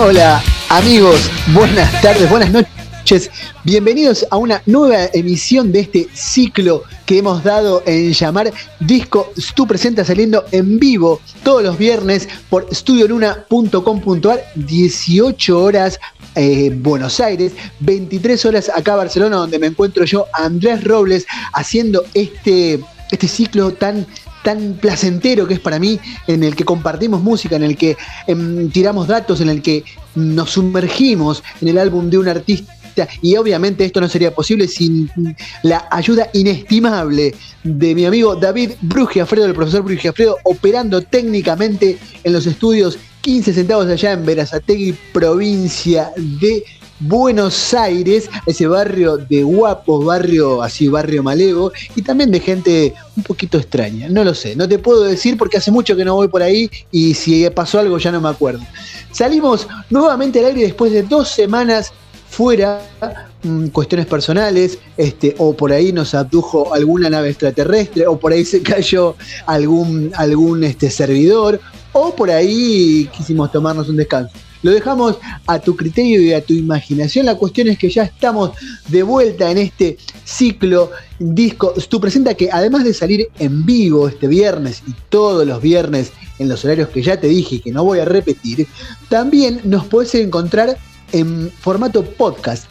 Hola amigos, buenas tardes, buenas noches. Bienvenidos a una nueva emisión de este ciclo que hemos dado en llamar Disco Stu Presenta saliendo en vivo todos los viernes por estudioluna.com.ar, 18 horas eh, Buenos Aires, 23 horas acá Barcelona, donde me encuentro yo, Andrés Robles, haciendo este, este ciclo tan tan placentero que es para mí, en el que compartimos música, en el que em, tiramos datos, en el que nos sumergimos en el álbum de un artista. Y obviamente esto no sería posible sin la ayuda inestimable de mi amigo David Brugiafredo, el profesor Brugiafredo, operando técnicamente en los estudios 15 centavos allá en Verazategui, provincia de Buenos Aires, ese barrio de guapos, barrio así, barrio malevo, y también de gente un poquito extraña. No lo sé, no te puedo decir porque hace mucho que no voy por ahí y si pasó algo ya no me acuerdo. Salimos nuevamente al aire después de dos semanas fuera, mm, cuestiones personales, este, o por ahí nos abdujo alguna nave extraterrestre, o por ahí se cayó algún, algún este, servidor, o por ahí quisimos tomarnos un descanso. Lo dejamos a tu criterio y a tu imaginación. La cuestión es que ya estamos de vuelta en este ciclo disco. Tú presenta que además de salir en vivo este viernes y todos los viernes en los horarios que ya te dije y que no voy a repetir, también nos puedes encontrar en formato podcast.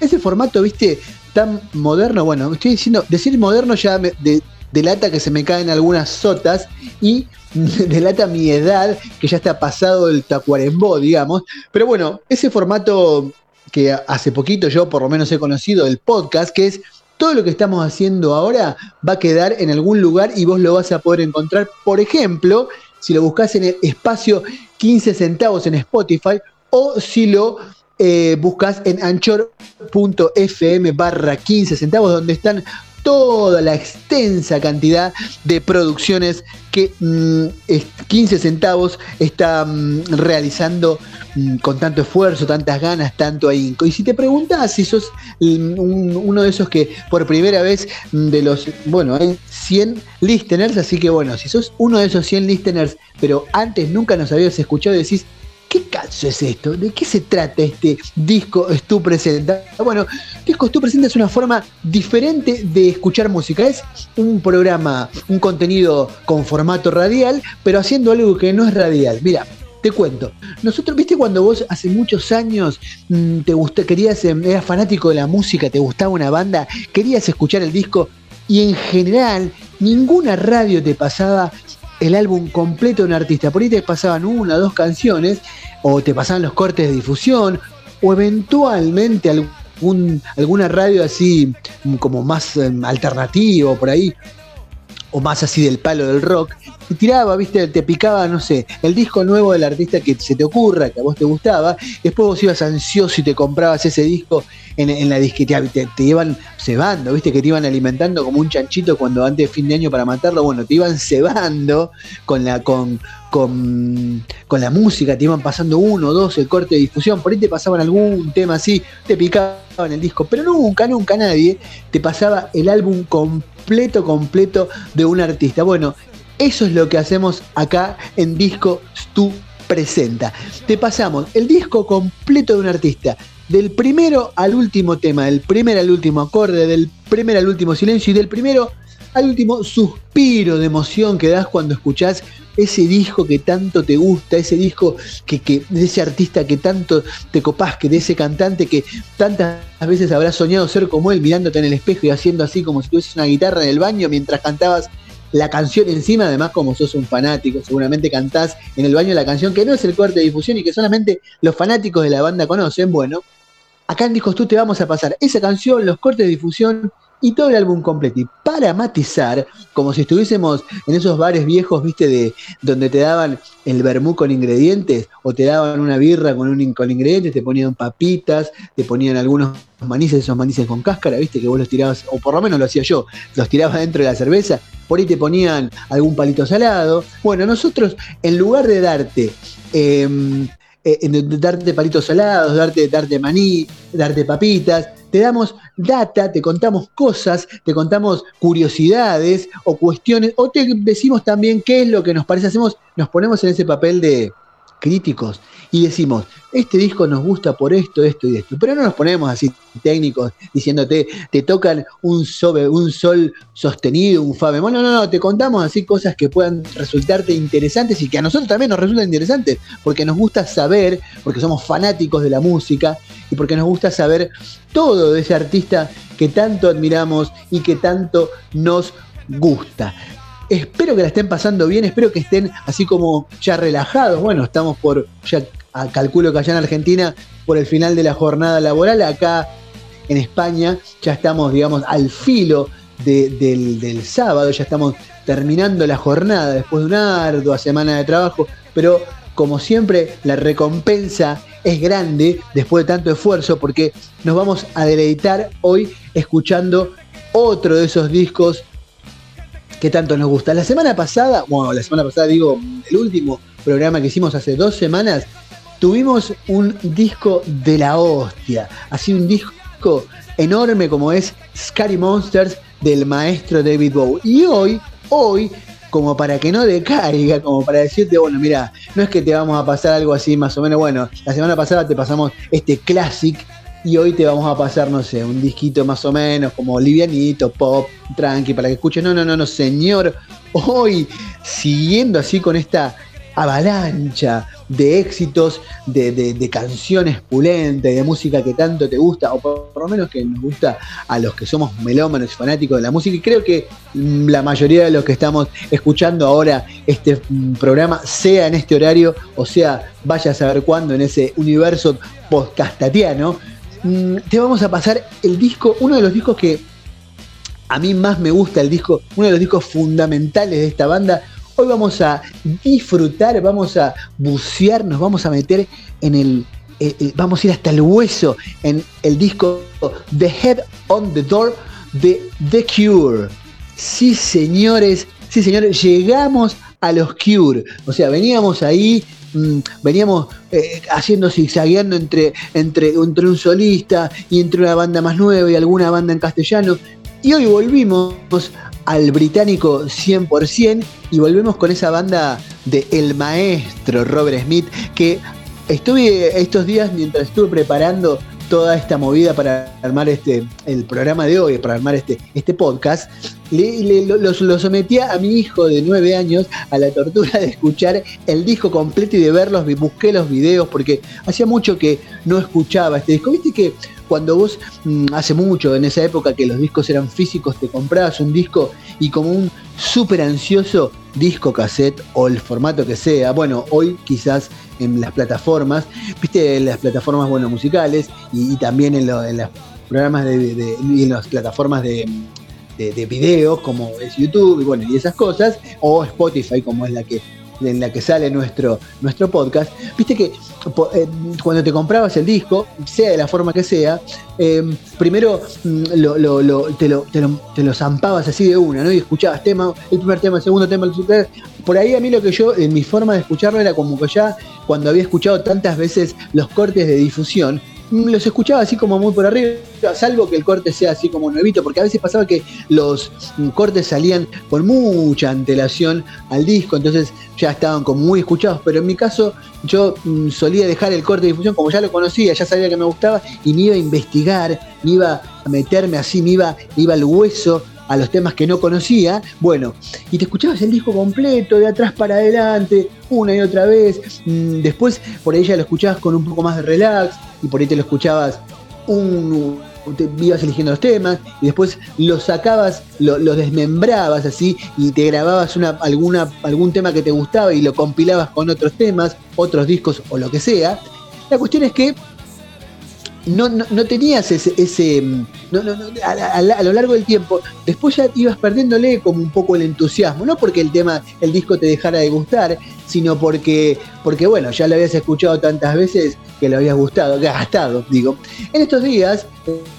Ese formato, viste, tan moderno, bueno, estoy diciendo, decir moderno ya me, delata que se me caen algunas sotas y delata mi edad, que ya está pasado el tacuarembó, digamos. Pero bueno, ese formato que hace poquito yo por lo menos he conocido, el podcast, que es todo lo que estamos haciendo ahora va a quedar en algún lugar y vos lo vas a poder encontrar, por ejemplo, si lo buscas en el espacio 15 centavos en Spotify o si lo eh, buscas en anchor.fm barra 15 centavos, donde están toda la extensa cantidad de producciones que 15 mm, centavos está mm, realizando mm, con tanto esfuerzo, tantas ganas, tanto ahínco. Y si te preguntas si sos uno de esos que por primera vez de los, bueno, hay 100 listeners, así que bueno, si sos uno de esos 100 listeners, pero antes nunca nos habías escuchado, decís, ¿Qué caso es esto? ¿De qué se trata este disco Stu Presenta? Bueno, Disco Stu Presenta es una forma diferente de escuchar música. Es un programa, un contenido con formato radial, pero haciendo algo que no es radial. Mira, te cuento. Nosotros, viste, cuando vos hace muchos años mm, te gustó, querías, em, eras fanático de la música, te gustaba una banda, querías escuchar el disco y en general ninguna radio te pasaba el álbum completo de un artista. Por ahí te pasaban una o dos canciones, o te pasaban los cortes de difusión, o eventualmente algún, alguna radio así como más em, alternativo por ahí, o más así del palo del rock, te tiraba, viste, te picaba, no sé, el disco nuevo del artista que se te ocurra, que a vos te gustaba, después vos ibas ansioso y te comprabas ese disco en, la disquería, te, te, iban cebando, viste, que te iban alimentando como un chanchito cuando antes de fin de año para matarlo, bueno, te iban cebando con la, con, con, con la música, te iban pasando uno, dos, el corte de difusión, por ahí te pasaban algún tema así, te picaban el disco, pero nunca, nunca nadie te pasaba el álbum completo, completo de un artista. Bueno, eso es lo que hacemos acá en Disco Stu Presenta. Te pasamos el disco completo de un artista, del primero al último tema, del primer al último acorde, del primer al último silencio y del primero al último suspiro de emoción que das cuando escuchás ese disco que tanto te gusta, ese disco que, de ese artista que tanto te copás, que de ese cantante que tantas veces habrás soñado ser como él, mirándote en el espejo y haciendo así como si tuvieses una guitarra en el baño mientras cantabas la canción encima, además como sos un fanático, seguramente cantás en el baño la canción que no es el corte de difusión y que solamente los fanáticos de la banda conocen, bueno, acá en Discos Tú te vamos a pasar esa canción, los cortes de difusión y todo el álbum completo. Y para matizar, como si estuviésemos en esos bares viejos, viste, de donde te daban el vermú con ingredientes, o te daban una birra con, con ingredientes, te ponían papitas, te ponían algunos manices, esos manices con cáscara, viste, que vos los tirabas, o por lo menos lo hacía yo, los tirabas dentro de la cerveza, por ahí te ponían algún palito salado. Bueno, nosotros, en lugar de darte em, eh, darte palitos salados, darte, darte maní, darte papitas, te damos data, te contamos cosas, te contamos curiosidades o cuestiones, o te decimos también qué es lo que nos parece, hacemos, nos ponemos en ese papel de críticos y decimos, este disco nos gusta por esto, esto y esto. Pero no nos ponemos así técnicos diciéndote, te tocan un, un sol sostenido, un fa bemol. No, no, no, te contamos así cosas que puedan resultarte interesantes y que a nosotros también nos resultan interesantes, porque nos gusta saber, porque somos fanáticos de la música y porque nos gusta saber todo de ese artista que tanto admiramos y que tanto nos gusta. Espero que la estén pasando bien, espero que estén así como ya relajados. Bueno, estamos por, ya calculo que allá en Argentina, por el final de la jornada laboral, acá en España ya estamos, digamos, al filo del, sábado, ya estamos terminando la jornada después de una ardua semana de trabajo, pero como siempre la recompensa es grande después de tanto esfuerzo porque nos vamos a deleitar hoy escuchando otro de esos discos que tanto nos gusta. La semana pasada, bueno, la semana pasada digo, el último programa que hicimos hace dos semanas, tuvimos un disco de la hostia, así un disco enorme como es Scary Monsters del maestro David Bowie. Y hoy, hoy, como para que no decaiga, como para decirte, bueno, mira, no es que te vamos a pasar algo así más o menos, bueno, la semana pasada te pasamos este classic y hoy te vamos a pasar, no sé, un disquito más o menos como livianito, pop, tranqui, para que escuches. No, no, no, no, señor. Hoy, siguiendo así con esta avalancha de éxitos, de, canciones pulentes, de música que tanto te gusta, o por, lo menos que nos gusta a los que somos melómanos y fanáticos de la música. Y creo que la mayoría de los que estamos escuchando ahora este mm, programa, sea en este horario, o sea, vaya a saber cuándo en ese universo podcastatiano, Mm, te vamos a pasar el disco, uno de los discos que a mí más me gusta, el disco, uno de los discos fundamentales de esta banda. Hoy vamos a disfrutar, vamos a bucearnos, vamos a meter en el, eh, eh, vamos a ir hasta el hueso en el disco The Head on the Door de The Cure. Sí, señores, sí, señores, llegamos a los Cure. O sea, veníamos ahí Mm, veníamos eh, haciendo zigzagueando entre, entre, entre un solista y entre una banda más nueva y alguna banda en castellano. Y hoy volvimos al británico 100% y volvemos con esa banda de El Maestro Robert Smith que estuve estos días mientras estuve preparando toda esta movida para armar este, el programa de hoy, para armar este, este podcast, le, lo, sometía a mi hijo de nueve años a la tortura de escuchar el disco completo y de verlos, busqué los videos porque hacía mucho que no escuchaba este disco. Viste que cuando vos mm, hace mucho, en esa época que los discos eran físicos, te comprabas un disco y como un súper ansioso disco cassette o el formato que sea, bueno, hoy quizás en las plataformas, viste, en las plataformas bueno, musicales y, también en, los programas de, en las plataformas de, de, videos como es YouTube y bueno, y esas cosas, o Spotify como es la que en la que sale nuestro, nuestro podcast, viste que eh, cuando te comprabas el disco, sea de la forma que sea, em, primero mm, te, lo, te, lo, zampabas así de una, ¿no? Y escuchabas tema, el primer tema, el segundo tema, el super. Por ahí a mí lo que yo, en mi forma de escucharlo era como que ya cuando había escuchado tantas veces los cortes de difusión, los escuchaba así como muy por arriba, salvo que el corte sea así como nuevito, porque a veces pasaba que los cortes salían con mucha antelación al disco, entonces ya estaban como muy escuchados, pero en mi caso yo mm, solía dejar el corte de difusión como ya lo conocía, ya sabía que me gustaba y me iba a investigar, me iba a meterme así, me iba, iba al hueso a los temas que no conocía, bueno, y te escuchabas el disco completo, de atrás para adelante, una y otra vez, mm, después por ahí ya lo escuchabas con un poco más de relax, y por ahí te lo escuchabas un, te ibas eligiendo los temas y después los sacabas, los desmembrabas así y te grababas una, algún tema que te gustaba y lo compilabas con otros temas, otros discos o lo que sea. La cuestión es que no, no, tenías ese, ese mm, no, no, a, lo largo del tiempo, después ya ibas perdiéndole como un poco el entusiasmo, no porque el tema, el disco te dejara de gustar, sino porque, porque bueno, ya lo habías escuchado tantas veces que lo habías gustado, gastado, digo. En estos días,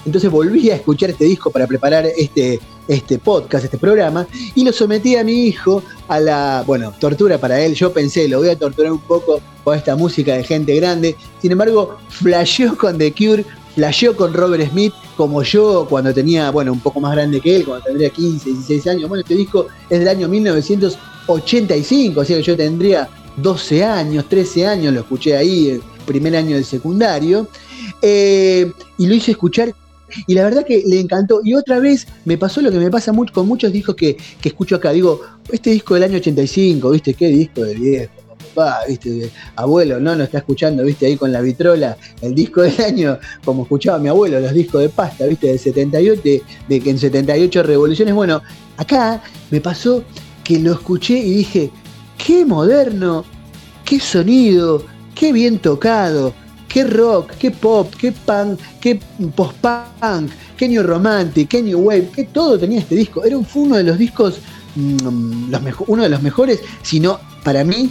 entonces volví a escuchar este disco para preparar este, este podcast, este programa, y lo sometí a mi hijo a la, bueno, tortura para él. Yo pensé, lo voy a torturar un poco con esta música de gente grande. Sin embargo, flasheó con The Cure, flasheó con Robert Smith, como yo cuando tenía, bueno, un poco más grande que él, cuando tendría 15, 16 años. Bueno, este disco es del año 1985, o sea que yo tendría 12 años, 13 años, lo escuché ahí, el primer año del secundario, eh, y lo hice escuchar y la verdad que le encantó. Y otra vez me pasó lo que me pasa mucho, con muchos discos que, escucho acá. Digo, este disco del año 85, ¿viste? ¿Qué disco del viejo? Papá, ¿viste? Abuelo, no, no está escuchando, ¿viste? Ahí con la vitrola, el disco del año, como escuchaba mi abuelo, los discos de pasta, ¿viste? Del 78, de, que en 78 revoluciones. Bueno, acá me pasó que lo escuché y dije, qué moderno, qué sonido, qué bien tocado qué rock, qué pop, qué punk, qué post-punk, qué new romantic, qué new wave, qué todo tenía este disco. Era fue uno de los discos, mm, uno de los mejores, sino para mí,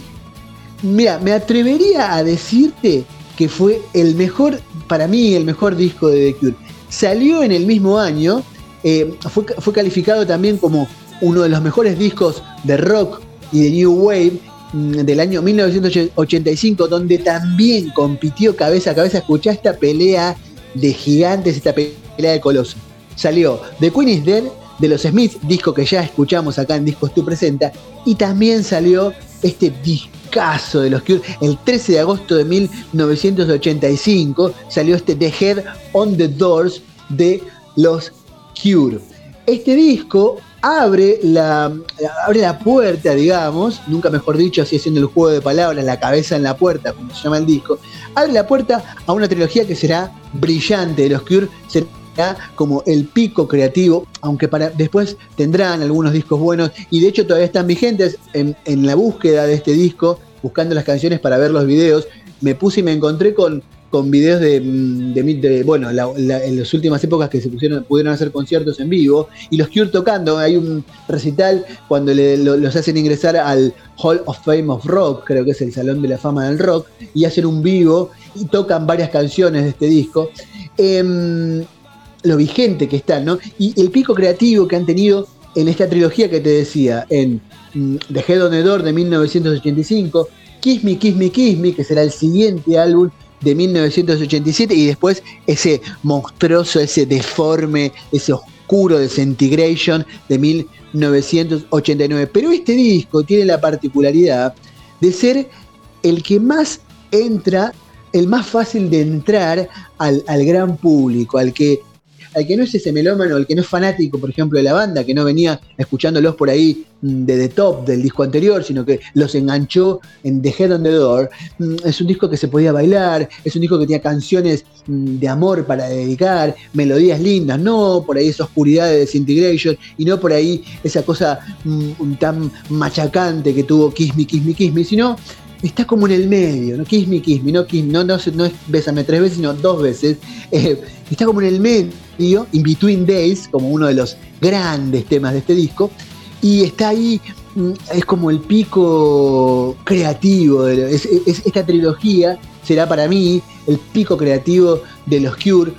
mira, me atrevería a decirte que fue el mejor, para mí, el mejor disco de The Cure. Salió en el mismo año, eh, fue, calificado también como uno de los mejores discos de rock y de New Wave del año 1985, donde también compitió cabeza a cabeza. Escuchá esta pelea de gigantes, esta pelea de colosos. Salió The Queen is Dead de los Smiths, disco que ya escuchamos acá en Discos Tú Presenta, y también salió este discazo de los Cure. El 13 de agosto de 1985 salió este The Head on the Doors de los Cure. Este disco abre la, abre la puerta, digamos, nunca mejor dicho, así haciendo el juego de palabras, la cabeza en la puerta, como se llama el disco, abre la puerta a una trilogía que será brillante. De los Cure, será como el pico creativo, aunque para después tendrán algunos discos buenos y de hecho todavía están vigentes en, en la búsqueda de este disco, buscando las canciones para ver los videos, me puse y me encontré con con videos de, de, bueno, en las últimas épocas que se pusieron, pudieron hacer conciertos en vivo, y los Cure tocando, hay un recital cuando los hacen ingresar al Hall of Fame of Rock, creo que es el Salón de la Fama del Rock, y hacen un vivo y tocan varias canciones de este disco. Em, lo vigente que están, ¿no? Y el pico creativo que han tenido en esta trilogía que te decía, en mm, The Head on the Door de 1985, Kiss Me, Kiss Me, Kiss Me, que será el siguiente álbum de 1987 y después ese monstruoso, ese deforme, ese oscuro Desintegration de 1989. Pero este disco tiene la particularidad de ser el que más entra, el más fácil de entrar al, al gran público, al que al que no es ese melómano, al que no es fanático, por ejemplo, de la banda, que no venía escuchándolos por ahí mm, de The Top del disco anterior, sino que los enganchó en The Head on the Door, mm, es un disco que se podía bailar, es un disco que tenía canciones mm, de amor para dedicar, melodías lindas, no por ahí esa oscuridad de Disintegration y no por ahí esa cosa tan machacante que tuvo Kiss Me, Kiss Me, Kiss Me, sino está como en el medio, ¿no? Kiss me, kiss me, no, kiss, no, no, no es bésame tres veces, sino dos veces. Eh, está como en el medio, In Between Days, como uno de los grandes temas de este disco. Y está ahí, mm, es como el pico creativo. De, esta trilogía será para mí el pico creativo de los Cure,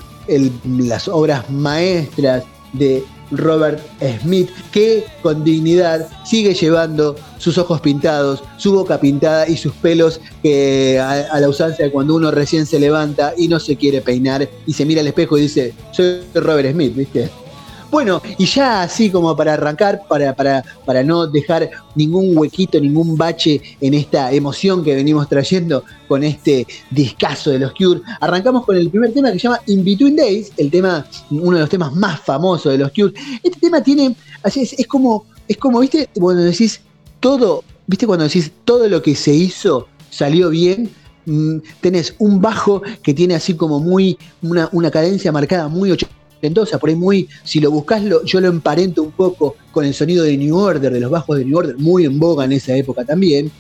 las obras maestras de Robert Smith, que con dignidad sigue llevando sus ojos pintados, su boca pintada y sus pelos que a, la usanza de cuando uno recién se levanta y no se quiere peinar y se mira al espejo y dice, soy Robert Smith, ¿viste? Bueno, y ya así como para arrancar, para, para, para no dejar ningún huequito, ningún bache en esta emoción que venimos trayendo con este discazo de los Cure, arrancamos con el primer tema que se llama In Between Days, el tema, uno de los temas más famosos de los Cure. Este tema tiene, así es, es como, es como, viste, cuando decís todo, viste cuando decís todo lo que se hizo salió bien, mm, tenés un bajo que tiene así como muy, una, una cadencia marcada muy entonces, por ahí muy, si lo buscas, yo lo emparento un poco con el sonido de New Order, de los bajos de New Order, muy en boga en esa época también.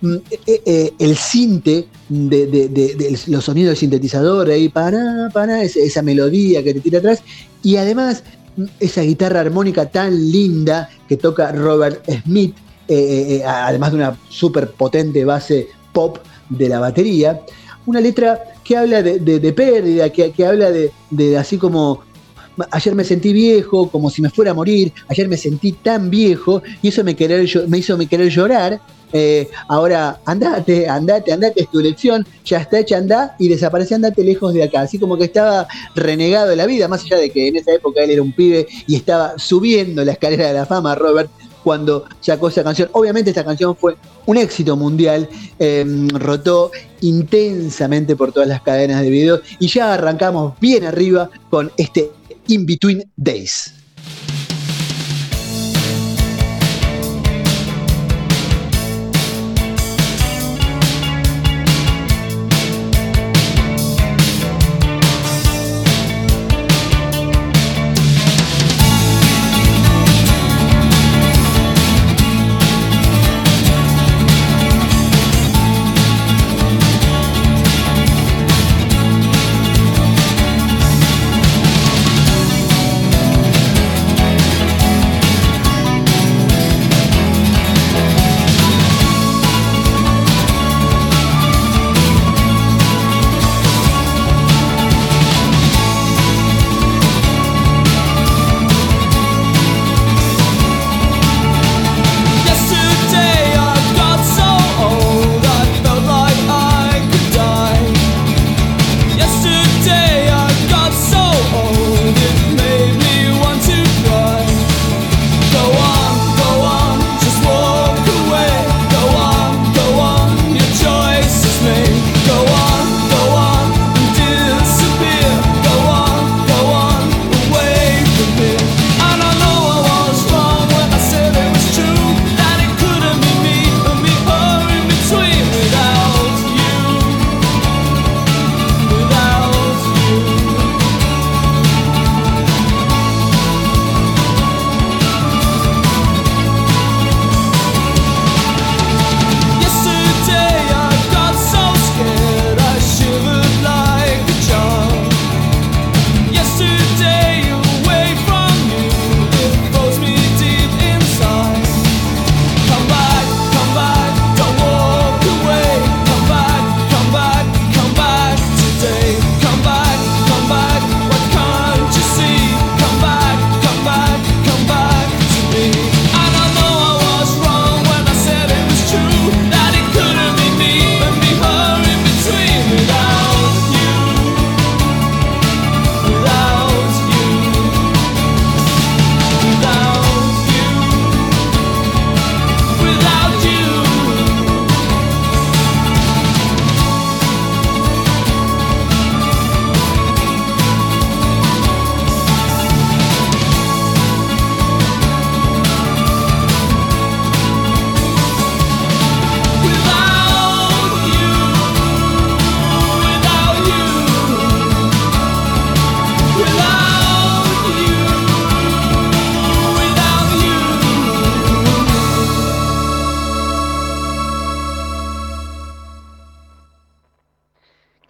Mm, eh, eh, el cinte de, los sonidos del sintetizador ahí, para, para, esa melodía que te tira atrás. Y además, mm, esa guitarra armónica tan linda que toca Robert Smith, eh, además de una súper potente base pop de la batería. Una letra que habla de, pérdida, que, que habla de así como ayer me sentí viejo, como si me fuera a morir, ayer me sentí tan viejo y eso me, me hizo me querer llorar. Eh, ahora andate, andate, andate, es tu elección, ya está hecha, anda y desaparece, andate lejos de acá. Así como que estaba renegado de la vida, más allá de que en esa época él era un pibe y estaba subiendo la escalera de la fama, Robert, cuando sacó esa canción. Obviamente esta canción fue un éxito mundial, em, rotó intensamente por todas las cadenas de videos y ya arrancamos bien arriba con este In Between Days.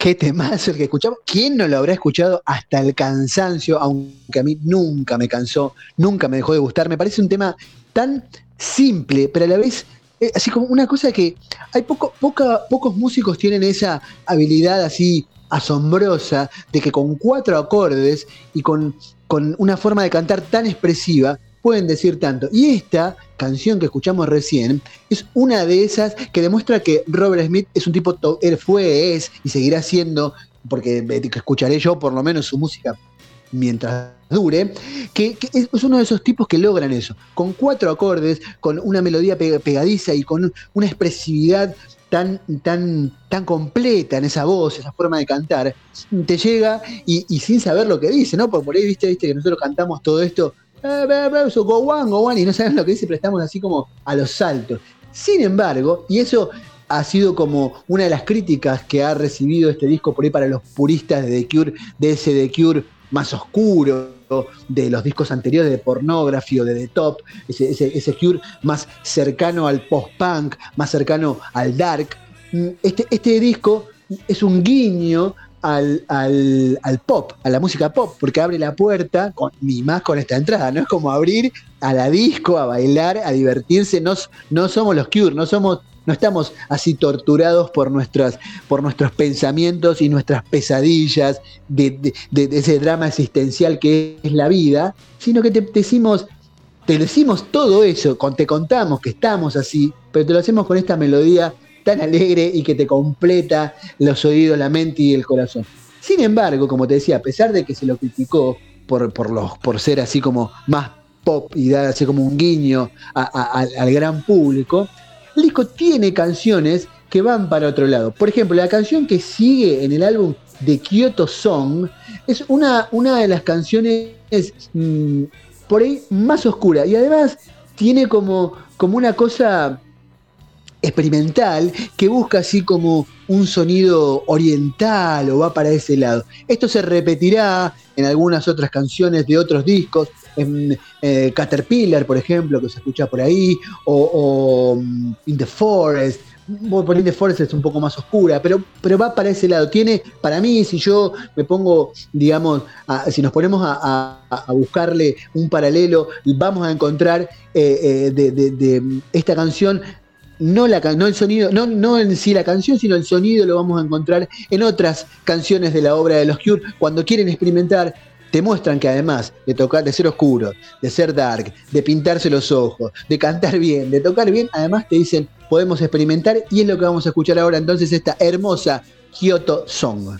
Qué temazo el que escuchamos. ¿Quién no lo habrá escuchado hasta el cansancio? Aunque a mí nunca me cansó, nunca me dejó de gustar. Me parece un tema tan simple, pero a la vez eh, así como una cosa que hay poco, pocos músicos tienen esa habilidad así asombrosa de que con cuatro acordes y con, con una forma de cantar tan expresiva pueden decir tanto. Y esta canción que escuchamos recién es una de esas que demuestra que Robert Smith es un tipo, él fue, es y seguirá siendo, porque escucharé yo por lo menos su música mientras dure, que, es uno de esos tipos que logran eso, con cuatro acordes, con una melodía pegadiza y con una expresividad tan, tan, tan completa en esa voz, esa forma de cantar, te llega y, sin saber lo que dice, ¿no? Porque por ahí viste, viste que nosotros cantamos todo esto go one, go y no saben lo que dice, pero estamos así como a los saltos. Sin embargo, y eso ha sido como una de las críticas que ha recibido este disco por ahí para los puristas de The Cure, de ese The Cure más oscuro, de los discos anteriores de Pornography o de The Top, ese, ese, Cure más cercano al post-punk, más cercano al dark. Mm, este, este disco es un guiño al, al, pop, a la música pop, porque abre la puerta, con, ni más con esta entrada, ¿no? Es como abrir a la disco, a bailar, a divertirse. No, no somos los Cure, no somos, no estamos así torturados por, nuestras, por nuestros pensamientos y nuestras pesadillas de, ese drama existencial que es la vida, sino que te decimos, te decimos todo eso, te contamos que estamos así, pero te lo hacemos con esta melodía tan alegre y que te completa los oídos, la mente y el corazón. Sin embargo, como te decía, a pesar de que se lo criticó por, por, los, por ser así como más pop y da así como un guiño al gran público, el disco tiene canciones que van para otro lado. Por ejemplo, la canción que sigue en el álbum de Kyoto Song es una, una de las canciones mm, por ahí más oscura y además tiene como, como una cosa experimental que busca así como un sonido oriental o va para ese lado. Esto se repetirá en algunas otras canciones de otros discos, en eh, Caterpillar, por ejemplo, que se escucha por ahí, o, mm, In the Forest. Por In the Forest es un poco más oscura, pero, pero va para ese lado. Tiene, para mí, si yo me pongo, digamos, si nos ponemos a, buscarle un paralelo, vamos a encontrar eh, eh, de esta canción no, la, no el sonido, no, no en sí la canción, sino el sonido lo vamos a encontrar en otras canciones de la obra de los Cure. Cuando quieren experimentar, te muestran que además de tocar, de ser oscuro, de ser dark, de pintarse los ojos, de cantar bien, de tocar bien, además te dicen, podemos experimentar y es lo que vamos a escuchar ahora entonces esta hermosa Kyoto Song.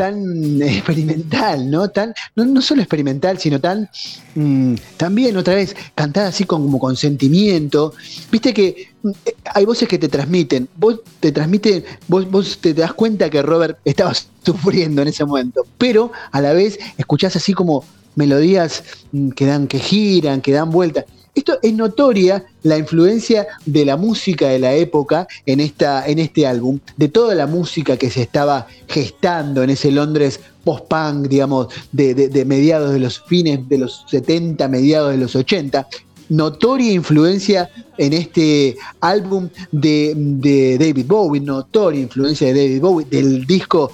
Tan experimental, ¿no? Tan, no, solo experimental, sino tan mm, también otra vez cantada así como con sentimiento. Viste que mm, hay voces que te transmiten. Vos te transmiten, vos, vos te das cuenta que Robert estaba sufriendo en ese momento. Pero a la vez escuchás así como melodías mm, que dan, que giran, que dan vueltas. Esto es notoria la influencia de la música de la época en, esta, en este álbum, de toda la música que se estaba gestando en ese Londres post-punk, digamos, de, mediados de los fines de los 70, mediados de los 80 notoria influencia en este álbum de, de, David Bowie, notoria influencia de David Bowie, del disco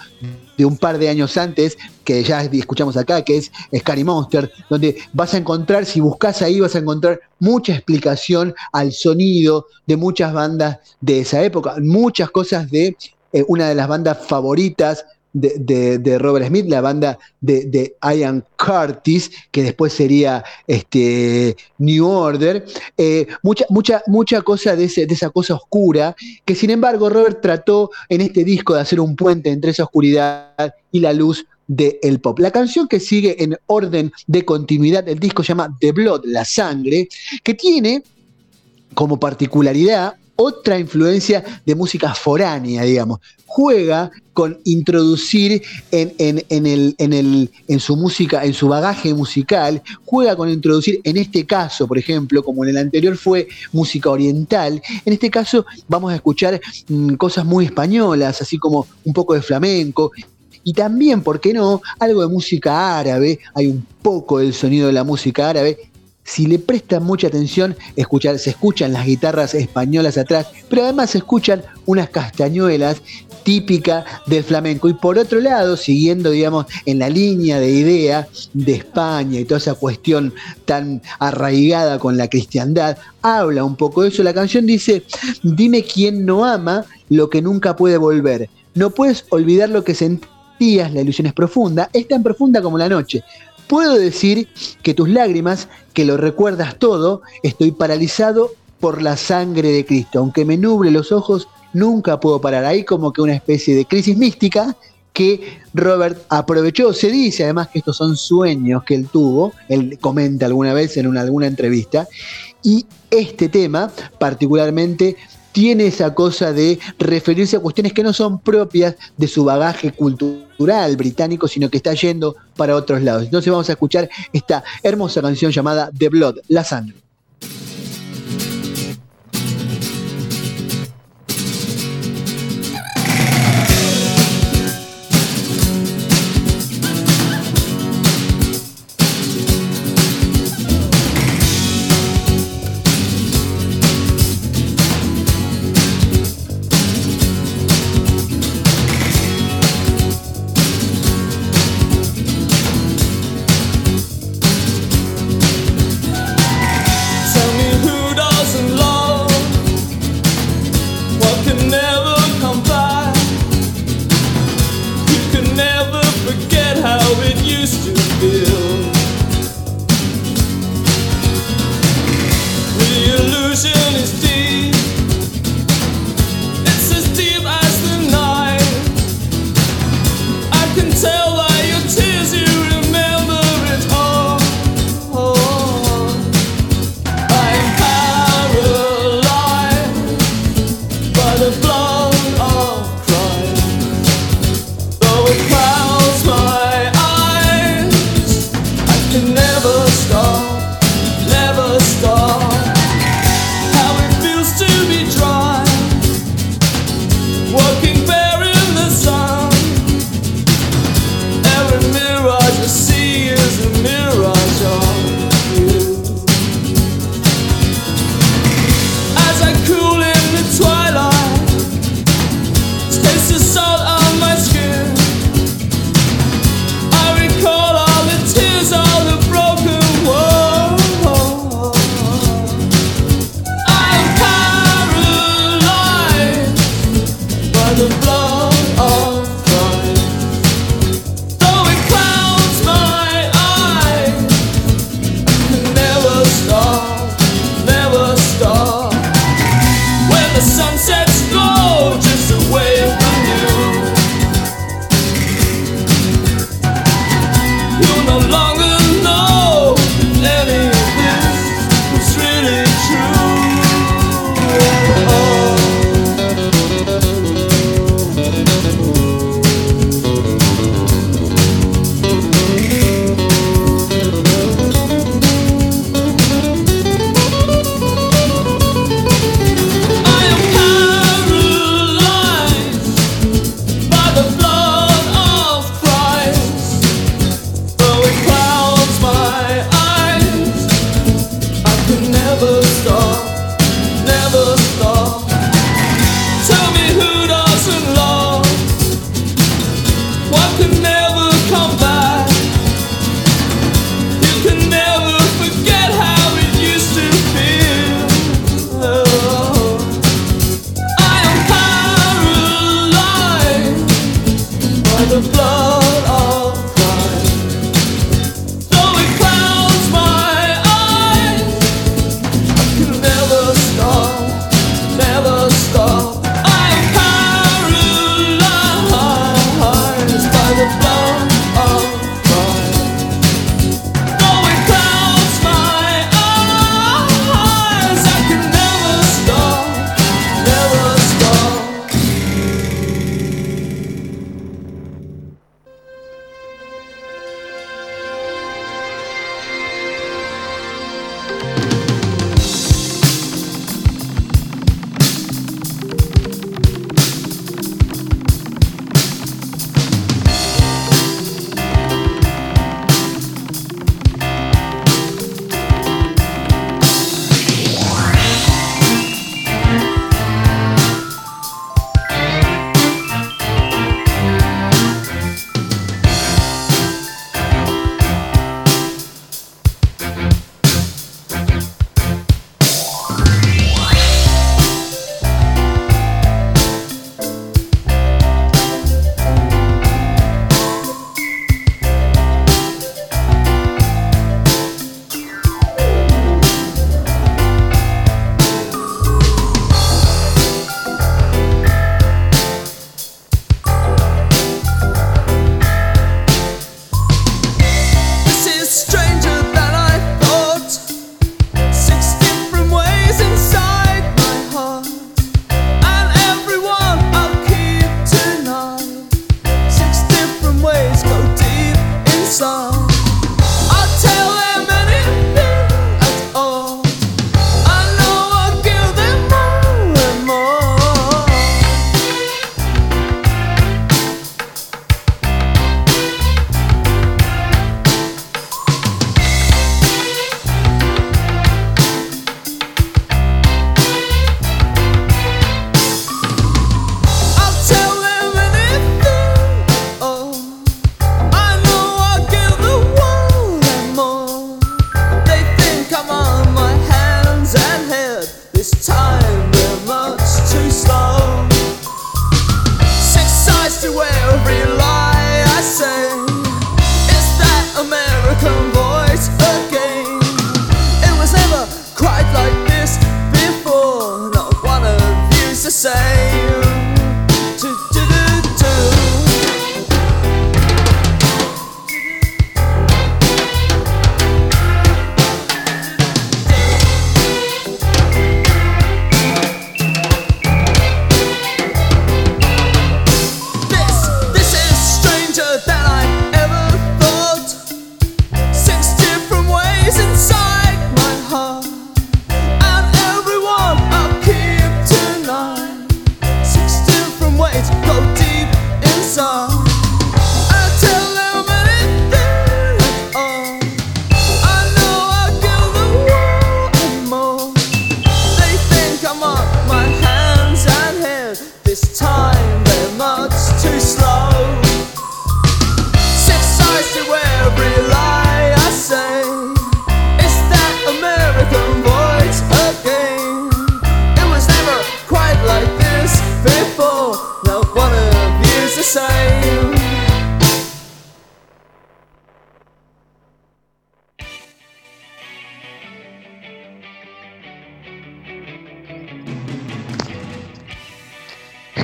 de un par de años antes, que ya escuchamos acá, que es Scary Monster, donde vas a encontrar, si buscas ahí, vas a encontrar mucha explicación al sonido de muchas bandas de esa época, muchas cosas de eh, una de las bandas favoritas de, Robert Smith, la banda de, Ian Curtis, que después sería este, New Order, eh, mucha, mucha, mucha cosa de, esa cosa oscura, que sin embargo Robert trató en este disco de hacer un puente entre esa oscuridad y la luz del pop. La canción que sigue en orden de continuidad del disco se llama The Blood, La Sangre, que tiene como particularidad otra influencia de música foránea, digamos. Juega con introducir en, el, el, en, su música, en su bagaje musical, juega con introducir, en este caso, por ejemplo, como en el anterior fue música oriental, en este caso vamos a escuchar mm, cosas muy españolas, así como un poco de flamenco, y también, ¿por qué no?, algo de música árabe, hay un poco del sonido de la música árabe, si le prestan mucha atención, se escuchan las guitarras españolas atrás, pero además se escuchan unas castañuelas típicas del flamenco. Y por otro lado, siguiendo, digamos, en la línea de idea de España y toda esa cuestión tan arraigada con la cristiandad, habla un poco de eso. La canción dice, dime quién no ama lo que nunca puede volver. No puedes olvidar lo que sentías, la ilusión es profunda, es tan profunda como la noche. Puedo decir que tus lágrimas, que lo recuerdas todo, estoy paralizado por la sangre de Cristo. Aunque me nuble los ojos, nunca puedo parar. Ahí como que una especie de crisis mística que Robert aprovechó. Se dice además que estos son sueños que él tuvo, él comenta alguna vez en una, alguna entrevista, y este tema particularmente tiene esa cosa de referirse a cuestiones que no son propias de su bagaje cultural británico, sino que está yendo para otros lados. Entonces vamos a escuchar esta hermosa canción llamada The Blood, La Sangre.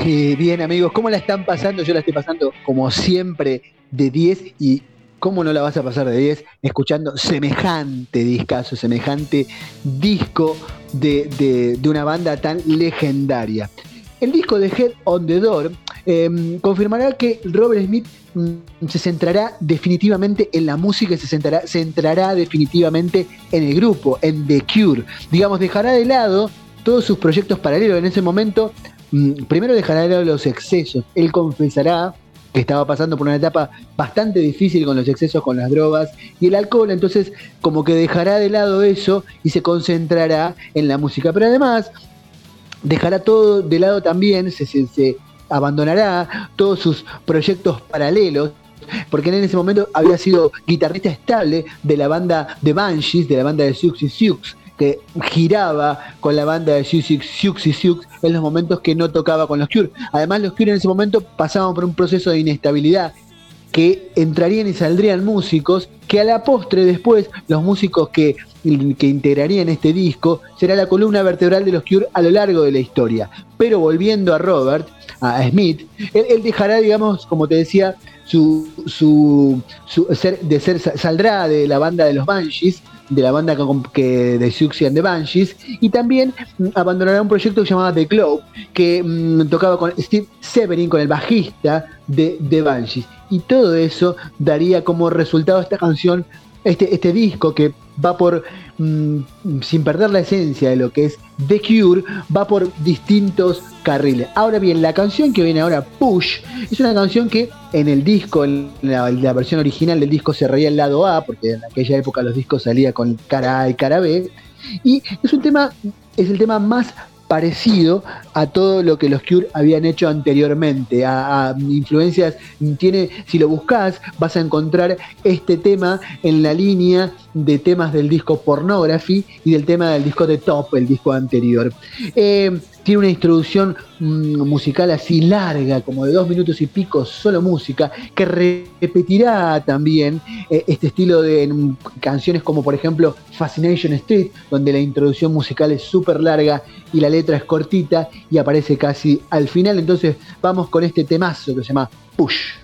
Bien amigos, ¿cómo la están pasando? Yo la estoy pasando como siempre de 10 y ¿cómo no la vas a pasar de 10 escuchando semejante discazo, semejante disco de, una banda tan legendaria? El disco de Head on the Door em, confirmará que Robert Smith mm, se centrará definitivamente en la música y se centrará, centrará definitivamente en el grupo, en The Cure. Digamos, dejará de lado todos sus proyectos paralelos. En ese momento primero dejará de lado los excesos. Él confesará que estaba pasando por una etapa bastante difícil con los excesos, con las drogas y el alcohol, entonces como que dejará de lado eso y se concentrará en la música. Pero además dejará todo de lado también, se, abandonará todos sus proyectos paralelos porque en ese momento había sido guitarrista estable de la banda de Banshees, de la banda de Siux y Siux, que giraba con la banda de Siux y Siux en los momentos que no tocaba con los Cure. Además, los Cure en ese momento pasaban por un proceso de inestabilidad que entrarían y saldrían músicos, que a la postre después los músicos que, que integrarían este disco será la columna vertebral de los Cure a lo largo de la historia. Pero volviendo a Robert, a Smith, él, dejará, digamos, como te decía, su, su, ser, de ser, saldrá de la banda de los Banshees de la banda que, de Siouxsie and the Banshees, y también mm, abandonará un proyecto llamado The Globe, que mm, tocaba con Steve Severin, con el bajista de The Banshees. Y todo eso daría como resultado esta canción, este, este disco que va por, mm, sin perder la esencia de lo que es The Cure, va por distintos carriles. Ahora bien, la canción que viene ahora, Push, es una canción que en el disco, en la, versión original del disco se reía el lado A, porque en aquella época los discos salían con cara A y cara B, y es un tema, es el tema más parecido a todo lo que los Cure habían hecho anteriormente, a, influencias, tiene, si lo buscas, vas a encontrar este tema en la línea de temas del disco Pornography y del tema del disco de Top, el disco anterior. Eh, tiene una introducción mm, musical así larga, como de dos minutos y pico, solo música, que repetirá también eh, este estilo de mm, canciones como por ejemplo Fascination Street, donde la introducción musical es súper larga y la letra es cortita y aparece casi al final. Entonces vamos con este temazo que se llama Push.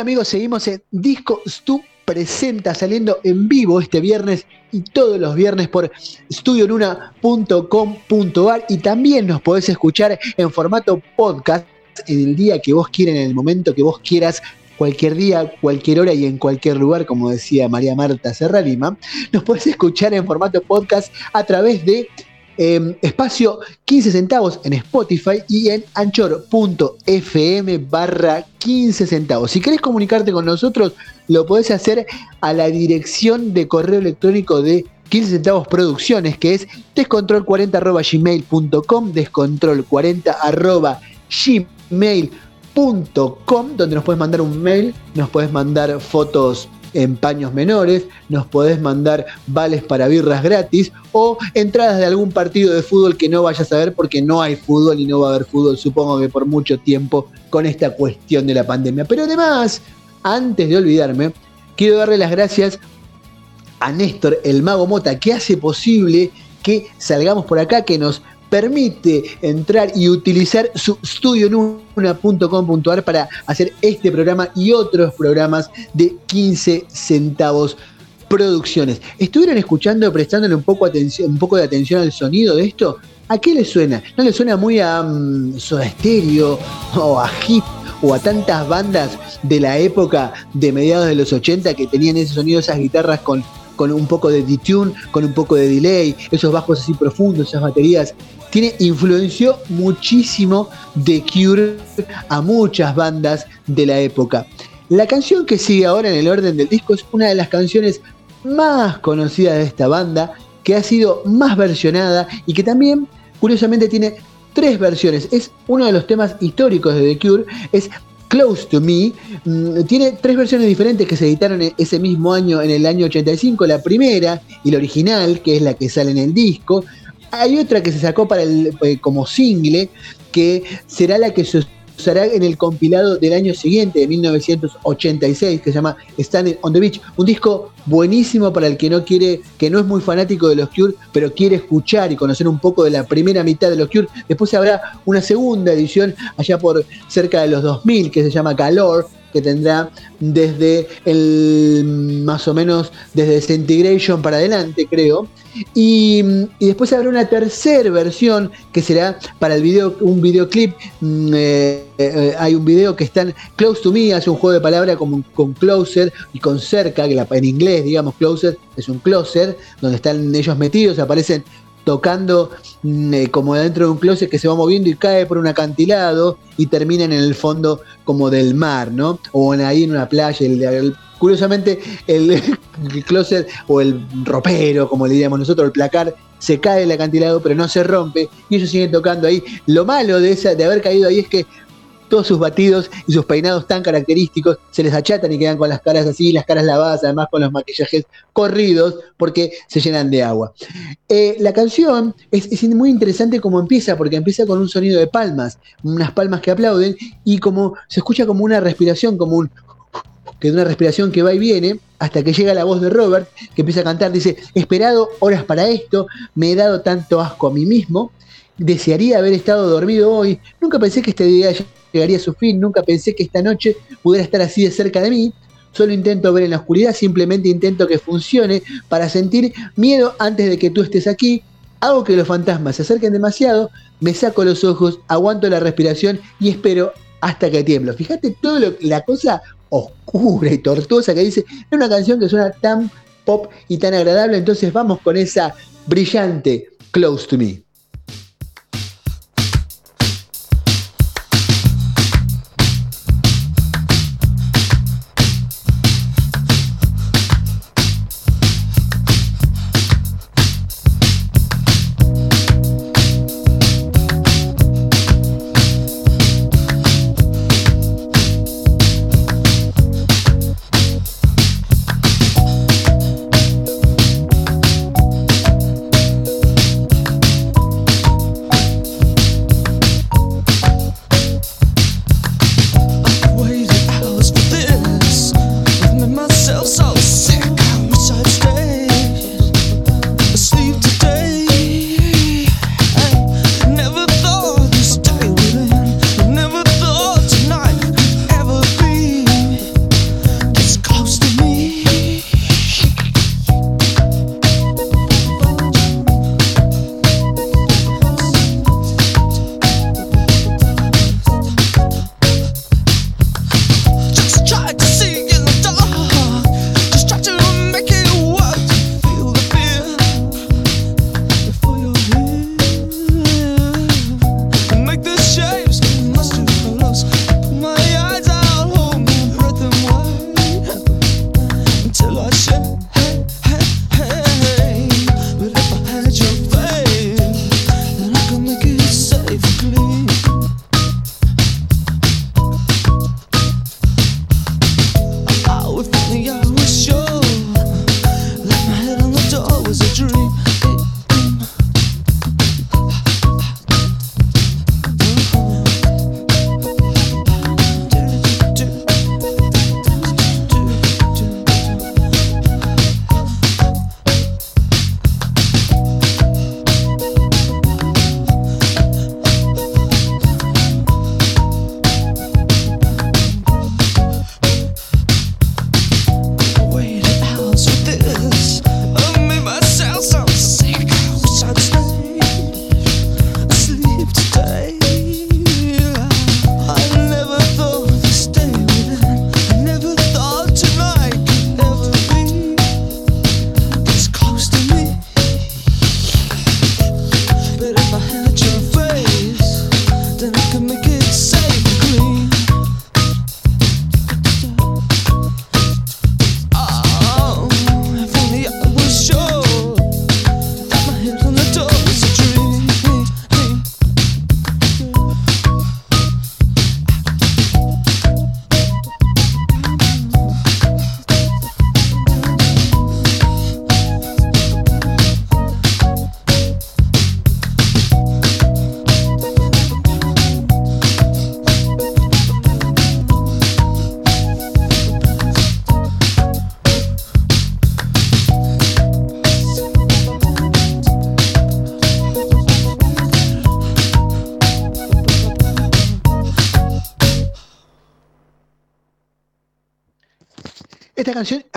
Amigos, seguimos en Disco Stu Presenta, saliendo en vivo este viernes y todos los viernes por studionuna.com.ar y también nos podés escuchar en formato podcast en el día que vos quieras, en el momento que vos quieras, cualquier día, cualquier hora y en cualquier lugar, como decía María Marta Serralima. Nos podés escuchar en formato podcast a través de em, espacio 15 centavos en Spotify y en anchor.fm barra 15 centavos. Si querés comunicarte con nosotros, lo podés hacer a la dirección de correo electrónico de 15 centavos producciones, que es descontrol40 descontrol40 gmail.com, donde nos puedes mandar un mail, nos puedes mandar fotos en paños menores, nos podés mandar vales para birras gratis o entradas de algún partido de fútbol que no vayas a ver porque no hay fútbol y no va a haber fútbol, supongo que por mucho tiempo con esta cuestión de la pandemia. Pero además, antes de olvidarme, quiero darle las gracias a Néstor, el mago Mota, que hace posible que salgamos por acá, que nos permite entrar y utilizar su studionuna.com.ar para hacer este programa y otros programas de 15 centavos producciones. ¿Estuvieron escuchando, prestándole un poco, atención, un poco de atención al sonido de esto? ¿A qué le suena? ¿No le suena muy a um, Soda Stereo o a Hip o a tantas bandas de la época de mediados de los 80 que tenían ese sonido, esas guitarras con, con un poco de detune, con un poco de delay, esos bajos así profundos, esas baterías tiene, influenció muchísimo The Cure a muchas bandas de la época. La canción que sigue ahora en el orden del disco es una de las canciones más conocidas de esta banda, que ha sido más versionada y que también, curiosamente, tiene tres versiones. Es uno de los temas históricos de The Cure, es Close to Me. Mm, tiene tres versiones diferentes que se editaron ese mismo año, en el año 85. La primera y la original, que es la que sale en el disco. Hay otra que se sacó para el, eh, como single, que será la que se usará en el compilado del año siguiente, de 1986, que se llama Standing on the Beach. Un disco buenísimo para el que no quiere, que no es muy fanático de los Cure, pero quiere escuchar y conocer un poco de la primera mitad de los Cure. Después habrá una segunda edición allá por cerca de los 2000 que se llama Calor, que tendrá desde el más o menos desde Centigration para adelante, creo. Y, después habrá una tercera versión que será para el video, un videoclip. Mm, eh, eh, hay un video que está en Close to Me, hace un juego de palabras con, con Closer y con cerca, que en inglés, digamos, Closer es un closer, donde están ellos metidos, aparecen tocando mm, eh, como dentro de un closet que se va moviendo y cae por un acantilado y terminan en el fondo como del mar, ¿no? O en, ahí en una playa. curiosamente, el, el, closet o el ropero, como le diríamos nosotros, el placar, se cae el acantilado, pero no se rompe y ellos siguen tocando ahí. Lo malo de, esa, de haber caído ahí es que todos sus batidos y sus peinados tan característicos se les achatan y quedan con las caras así, las caras lavadas, además con los maquillajes corridos, porque se llenan de agua. Eh, la canción es, muy interesante como empieza, porque empieza con un sonido de palmas, unas palmas que aplauden, y como se escucha como una respiración, como un una respiración que va y viene, hasta que llega la voz de Robert, que empieza a cantar, dice, esperado horas para esto, me he dado tanto asco a mí mismo, desearía haber estado dormido hoy, nunca pensé que este día llegaría a su fin, nunca pensé que esta noche pudiera estar así de cerca de mí. Solo intento ver en la oscuridad, simplemente intento que funcione para sentir miedo antes de que tú estés aquí. Hago que los fantasmas se acerquen demasiado, me saco los ojos, aguanto la respiración y espero hasta que tiemblo. Fíjate toda la cosa oscura y tortuosa que dice. Es una canción que suena tan pop y tan agradable, entonces vamos con esa brillante Close to Me.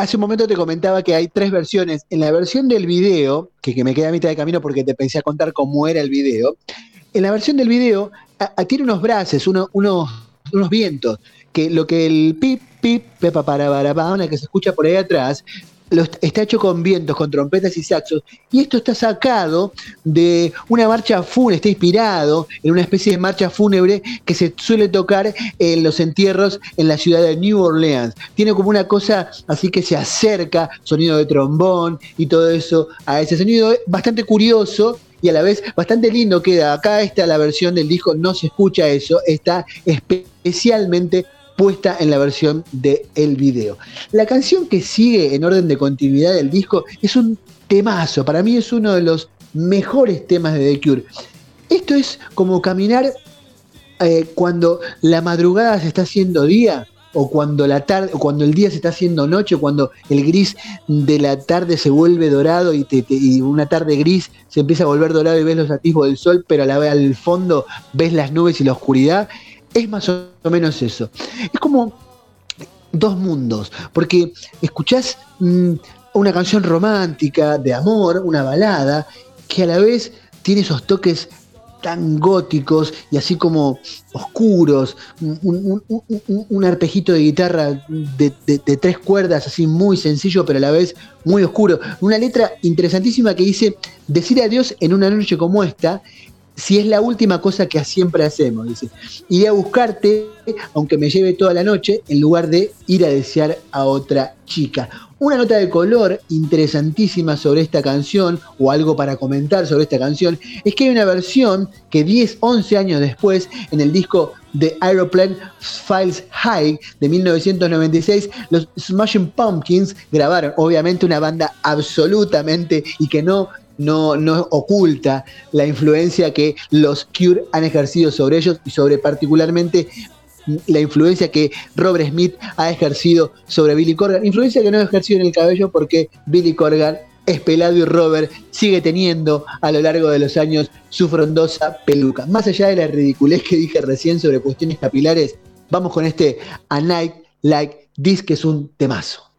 Hace un momento te comentaba que hay tres versiones. En la versión del video, que, me queda a mitad de camino porque te pensé a contar cómo era el video, en la versión del video tiene unos brazos, unos, unos vientos, que lo que el pip, pip, pepa para, para, para, que se escucha por ahí atrás, está hecho con vientos, con trompetas y saxos, y esto está sacado de una marcha fúnebre, está inspirado en una especie de marcha fúnebre que se suele tocar en los entierros en la ciudad de New Orleans. Tiene como una cosa así que se acerca, sonido de trombón y todo eso, a ese sonido bastante curioso y a la vez bastante lindo queda. Acá está la versión del disco, no se escucha eso, está especialmente puesta en la versión del el video. La canción que sigue en orden de continuidad del disco es un temazo, para mí es uno de los mejores temas de The Cure. Esto es como caminar eh, cuando la madrugada se está haciendo día o cuando la tarde o cuando el día se está haciendo noche, cuando el gris de la tarde se vuelve dorado y, y, una tarde gris se empieza a volver dorado y ves los atisbos del sol, pero a la vez al fondo ves las nubes y la oscuridad. Es más o menos eso. Es como dos mundos, porque escuchás mm, una canción romántica, de amor, una balada, que a la vez tiene esos toques tan góticos y así como oscuros, un, arpejito de guitarra de, de, tres cuerdas, así muy sencillo, pero a la vez muy oscuro. Una letra interesantísima que dice, decir adiós en una noche como esta si es la última cosa que siempre hacemos. Dice, iré a buscarte, aunque me lleve toda la noche, en lugar de ir a desear a otra chica. Una nota de color interesantísima sobre esta canción, o algo para comentar sobre esta canción, es que hay una versión que 10, 11 años después, en el disco de Aeroplane Files High de 1996, los Smashing Pumpkins grabaron, obviamente una banda absolutamente y que no no, oculta la influencia que los Cure han ejercido sobre ellos y sobre particularmente la influencia que Robert Smith ha ejercido sobre Billy Corgan. Influencia que no ha ejercido en el cabello porque Billy Corgan es pelado y Robert sigue teniendo a lo largo de los años su frondosa peluca. Más allá de la ridiculez que dije recién sobre cuestiones capilares, vamos con este A Night Like This, que es un temazo.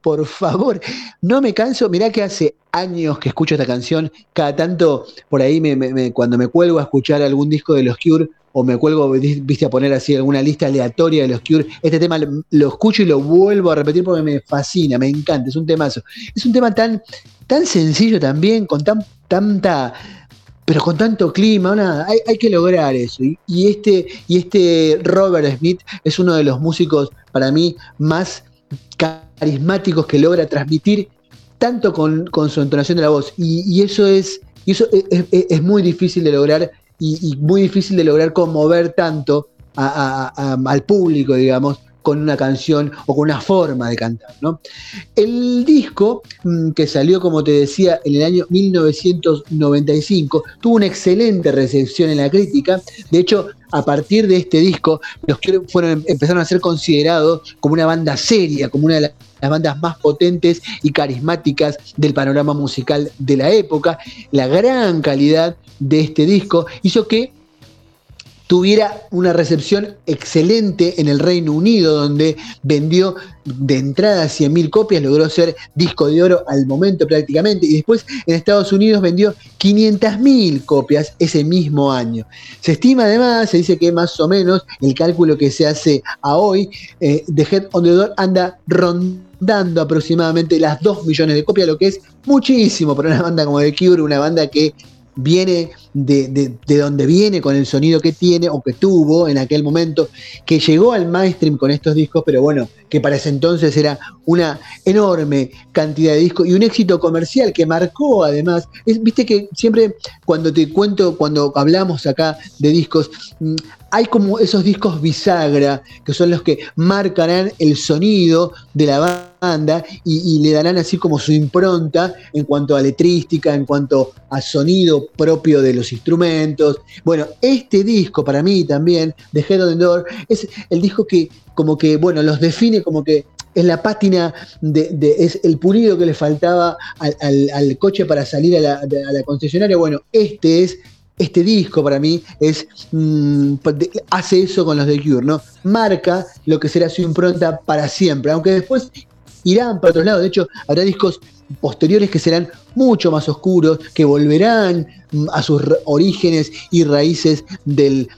Por favor. No me canso, mirá que hace años que escucho esta canción, cada tanto por ahí cuando me cuelgo a escuchar algún disco de los Cure o me cuelgo, viste, a poner así alguna lista aleatoria de los Cure, este tema lo, escucho y lo vuelvo a repetir porque me fascina, me encanta, es un temazo. Es un tema tan, tan sencillo también, con tan, tanta pero con tanto clima, hay, que lograr eso. Y, este, y este Robert Smith es uno de los músicos para mí más carismáticos que logra transmitir tanto con, su entonación de la voz. Y, eso es, eso es, muy difícil de lograr y, muy difícil de lograr conmover tanto al público, digamos, con una canción o con una forma de cantar. ¿no? El disco, mm, que salió, como te decía, en el año 1995, tuvo una excelente recepción en la crítica. De hecho, a partir de este disco, los que fueron, empezaron a ser considerados como una banda seria, como una de las bandas más potentes y carismáticas del panorama musical de la época. La gran calidad de este disco hizo que tuviera una recepción excelente en el Reino Unido, donde vendió de entrada 100.000 copias, logró ser disco de oro al momento prácticamente, y después en Estados Unidos vendió 500.000 copias ese mismo año. Se estima además, se dice que más o menos el cálculo que se hace a hoy, eh, The Head on the Door anda rondando aproximadamente las 2 millones de copias, lo que es muchísimo para una banda como The Cure, una banda que viene de, de, donde viene, con el sonido que tiene o que tuvo en aquel momento, que llegó al mainstream con estos discos, pero bueno, que para ese entonces era una enorme cantidad de discos y un éxito comercial que marcó además, viste que siempre cuando te cuento, cuando hablamos acá de discos, mm, hay como esos discos bisagra, que son los que marcarán el sonido de la banda y, le darán así como su impronta en cuanto a letrística, en cuanto a sonido propio de los instrumentos. Bueno, este disco para mí también, de Head of the Door, es el disco que como que, bueno, los define como que es la pátina, de, es el pulido que le faltaba al, coche para salir a la, concesionaria. Bueno, este es este disco para mí es mm, hace eso con los de Cure, ¿no? Marca lo que será su impronta para siempre, aunque después irán para otros lados. De hecho, habrá discos posteriores que serán mucho más oscuros, que volverán mm, a sus orígenes y raíces del,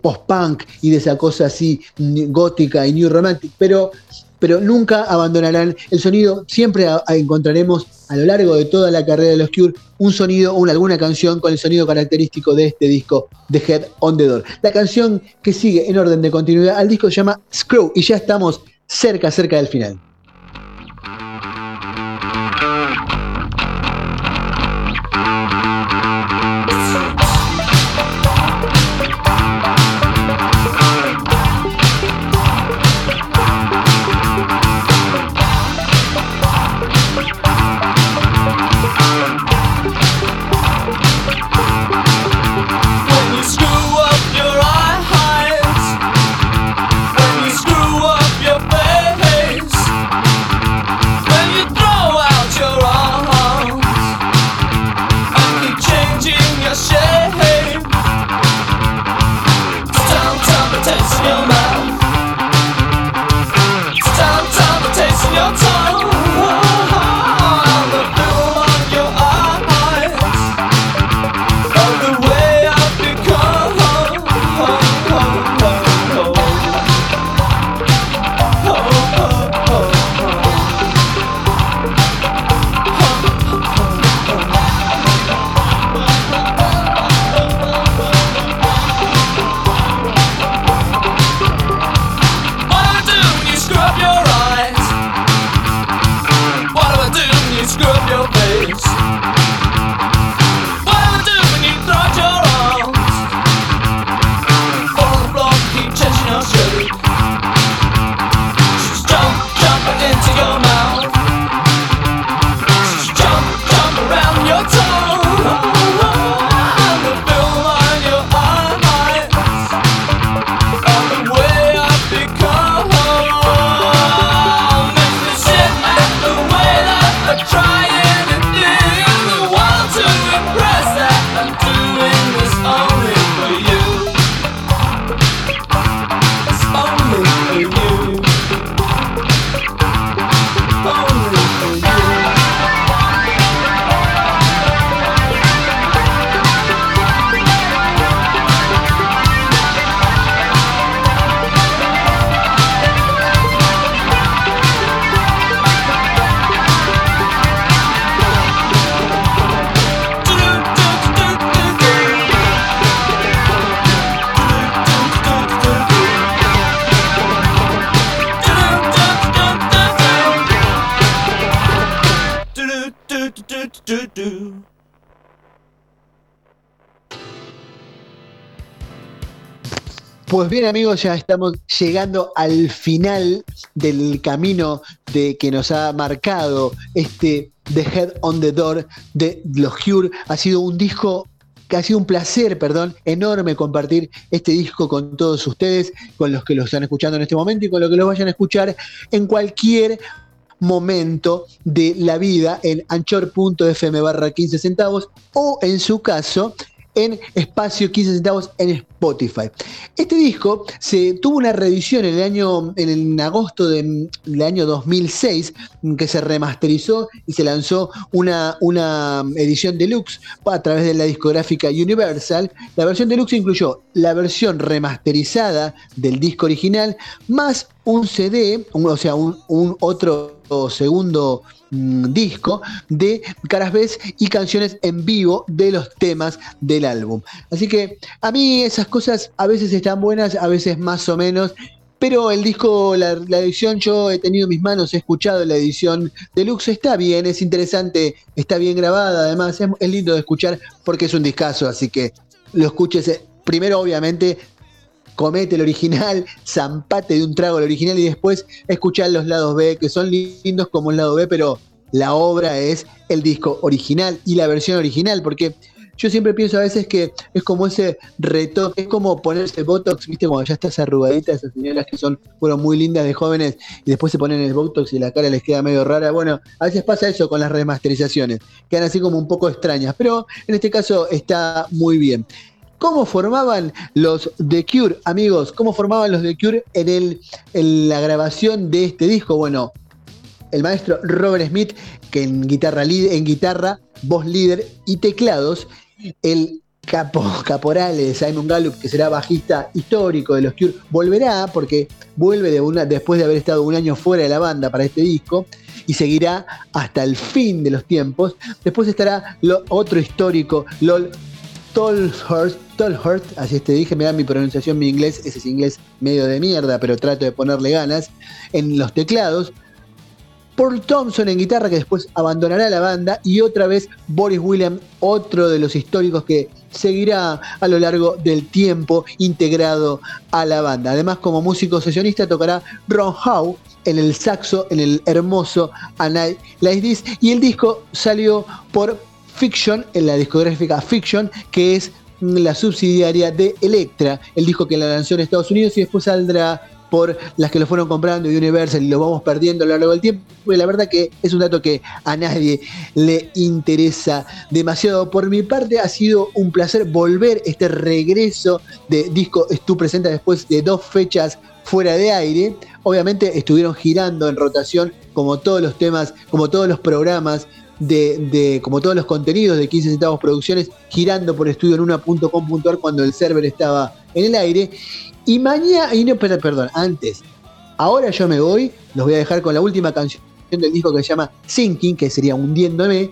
post-punk y de esa cosa así mm, gótica y new romantic, pero pero nunca abandonarán el sonido. Siempre encontraremos a lo largo de toda la carrera de los Cure un sonido o alguna canción con el sonido característico de este disco de Head on the Door. La canción que sigue en orden de continuidad al disco se llama Screw y ya estamos cerca, cerca del final. Bien amigos, ya estamos llegando al final del camino de que nos ha marcado este The Head on the Door de los Cure. Ha sido un disco que ha sido un placer, perdón, enorme compartir este disco con todos ustedes, con los que lo están escuchando en este momento y con los que lo vayan a escuchar en cualquier momento de la vida en anchor.fm barra 15 centavos o en su caso en espacio 15 centavos en Spotify. Este disco se tuvo una reedición en el año, en agosto del año 2006, que se remasterizó y se lanzó una, una edición deluxe a través de la discográfica Universal. La versión deluxe incluyó la versión remasterizada del disco original, más un CD, o sea, un, un otro segundo mm, disco de caras B y canciones en vivo de los temas del álbum. Así que a mí esas cosas a veces están buenas, a veces más o menos. Pero el disco, la, edición, yo he tenido en mis manos, he escuchado la edición deluxe, está bien, es interesante, está bien grabada, además es, es lindo de escuchar porque es un discazo, así que lo escuches eh, primero obviamente comete el original, zampate de un trago el original y después escuchar los lados B, que son lindos como el lado B, pero la obra es el disco original y la versión original, porque yo siempre pienso a veces que es como ese reto, es como ponerse Botox, viste, cuando ya estás arrugadita, esas señoras que son, fueron muy lindas de jóvenes y después se ponen el Botox y la cara les queda medio rara. Bueno, a veces pasa eso con las remasterizaciones, quedan así como un poco extrañas, pero en este caso está muy bien. ¿Cómo formaban los The Cure, amigos? ¿Cómo formaban los The Cure en, la grabación de este disco? Bueno, el maestro Robert Smith, que en guitarra, en guitarra, voz líder y teclados, el capo, caporal de Simon Gallup, que será bajista histórico de los Cure, volverá porque vuelve después de haber estado un año fuera de la banda para este disco y seguirá hasta el fin de los tiempos. Después estará otro histórico, LOL Tolhurst, Tolhurst, así te dije, me da mi pronunciación, mi inglés, ese es inglés medio de mierda, pero trato de ponerle ganas, en los teclados. Paul Thompson en guitarra, que después abandonará la banda, y otra vez Boris William, otro de los históricos que seguirá a lo largo del tiempo integrado a la banda. Además, como músico sesionista, tocará Ron Howe en el saxo, en el hermoso A Night Like This, y el disco salió por Fiction, en la discográfica Fiction, que es la subsidiaria de Electra, el disco que la lanzó en Estados Unidos y después saldrá por las que lo fueron comprando Universal y lo vamos perdiendo a lo largo del tiempo. Y la verdad que es un dato que a nadie le interesa demasiado. Por mi parte ha sido un placer volver este regreso de disco Estu presenta después de dos fechas fuera de aire. Obviamente estuvieron girando en rotación como todos los temas, como todos los programas de, como todos los contenidos de 15 centavos producciones, girando por estudio en una.com.ar cuando el server estaba en el aire. Y mañana, y no, perdón, antes, ahora yo me voy, los voy a dejar con la última canción del disco que se llama Sinking, que sería Hundiéndome.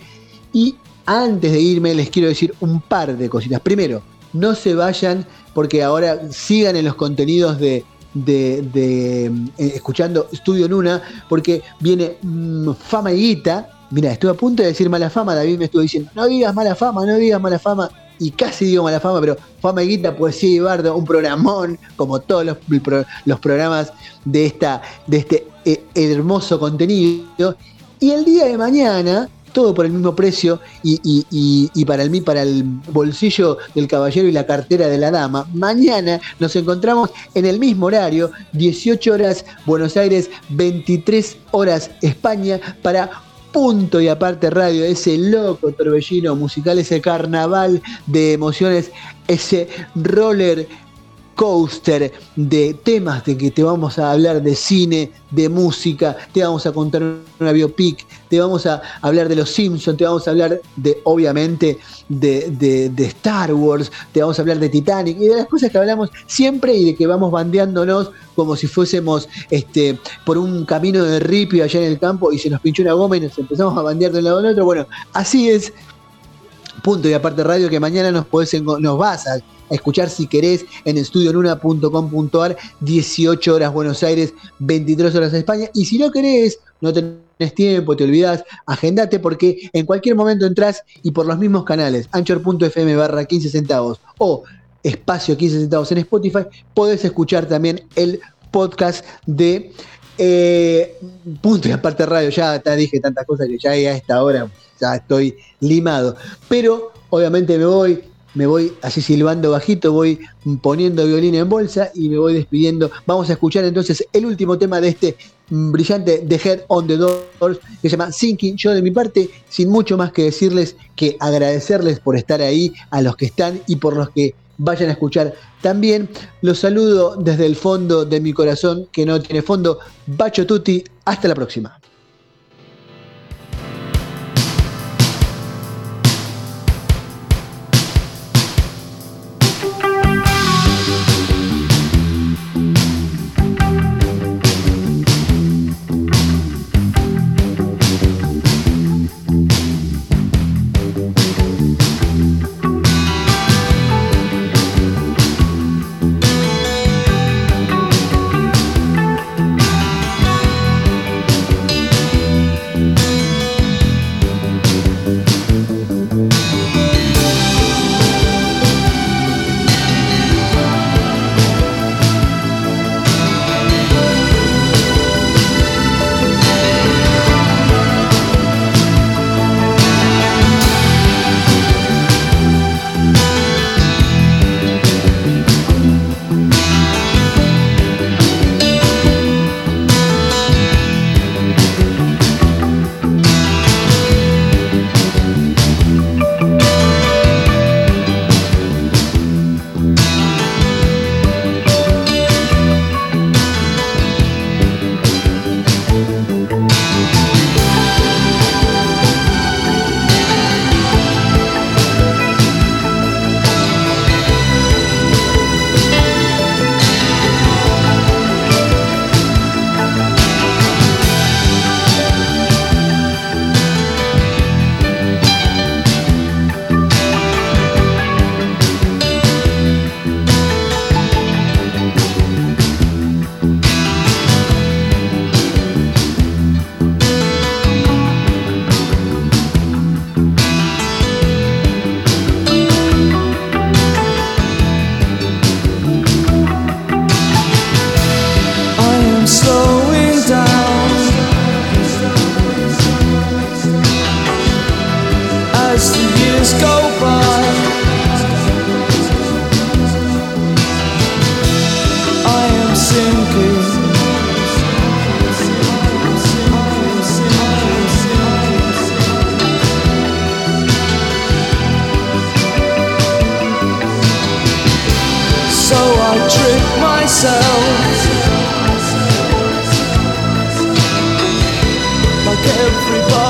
Y antes de irme, les quiero decir un par de cositas. Primero, no se vayan, porque ahora sigan en los contenidos de, de, eh, escuchando Estudio Nuna, porque viene mm, Fama y Guita, Mira, estuve a punto de decir mala fama, David me estuvo diciendo, no digas mala fama, no digas mala fama, y casi digo mala fama, pero Fama y Guita, Poesía y Bardo, un programón, como todos los, los programas de, esta, de este eh, hermoso contenido. Y el día de mañana, todo por el mismo precio y, para, el, para el bolsillo del caballero y la cartera de la dama. Mañana nos encontramos en el mismo horario, 18 horas Buenos Aires, 23 horas España, para punto y aparte radio, ese loco torbellino musical, ese carnaval de emociones, ese roller coaster de temas de que te vamos a hablar de cine, de música, te vamos a contar una biopic, te vamos a hablar de los Simpsons, te vamos a hablar de, obviamente, de, Star Wars, te vamos a hablar de Titanic y de las cosas que hablamos siempre y de que vamos bandeándonos como si fuésemos este, por un camino de ripio allá en el campo y se nos pinchó una goma y nos empezamos a bandear de un lado al otro. Bueno, así es. Punto. Y aparte radio que mañana nos, podés, nos vas a escuchar si querés en estudionuna.com.ar 18 horas Buenos Aires, 23 horas España. Y si no querés, no tenés tiempo, te olvidás, agendate porque en cualquier momento entras y por los mismos canales, anchor.fm barra 15 centavos o espacio 15 centavos en Spotify, podés escuchar también el podcast de eh, punto y aparte radio, ya te dije tantas cosas que ya a esta hora ya estoy limado. Pero obviamente me voy, me voy así silbando bajito, voy poniendo violín en bolsa y me voy despidiendo. Vamos a escuchar entonces el último tema de este brillante The Head on the Doors que se llama Sinking. Yo de mi parte, sin mucho más que decirles que agradecerles por estar ahí, a los que están y por los que vayan a escuchar también. Los saludo desde el fondo de mi corazón, que no tiene fondo. Bacho Tutti, hasta la próxima. myself. Like everybody.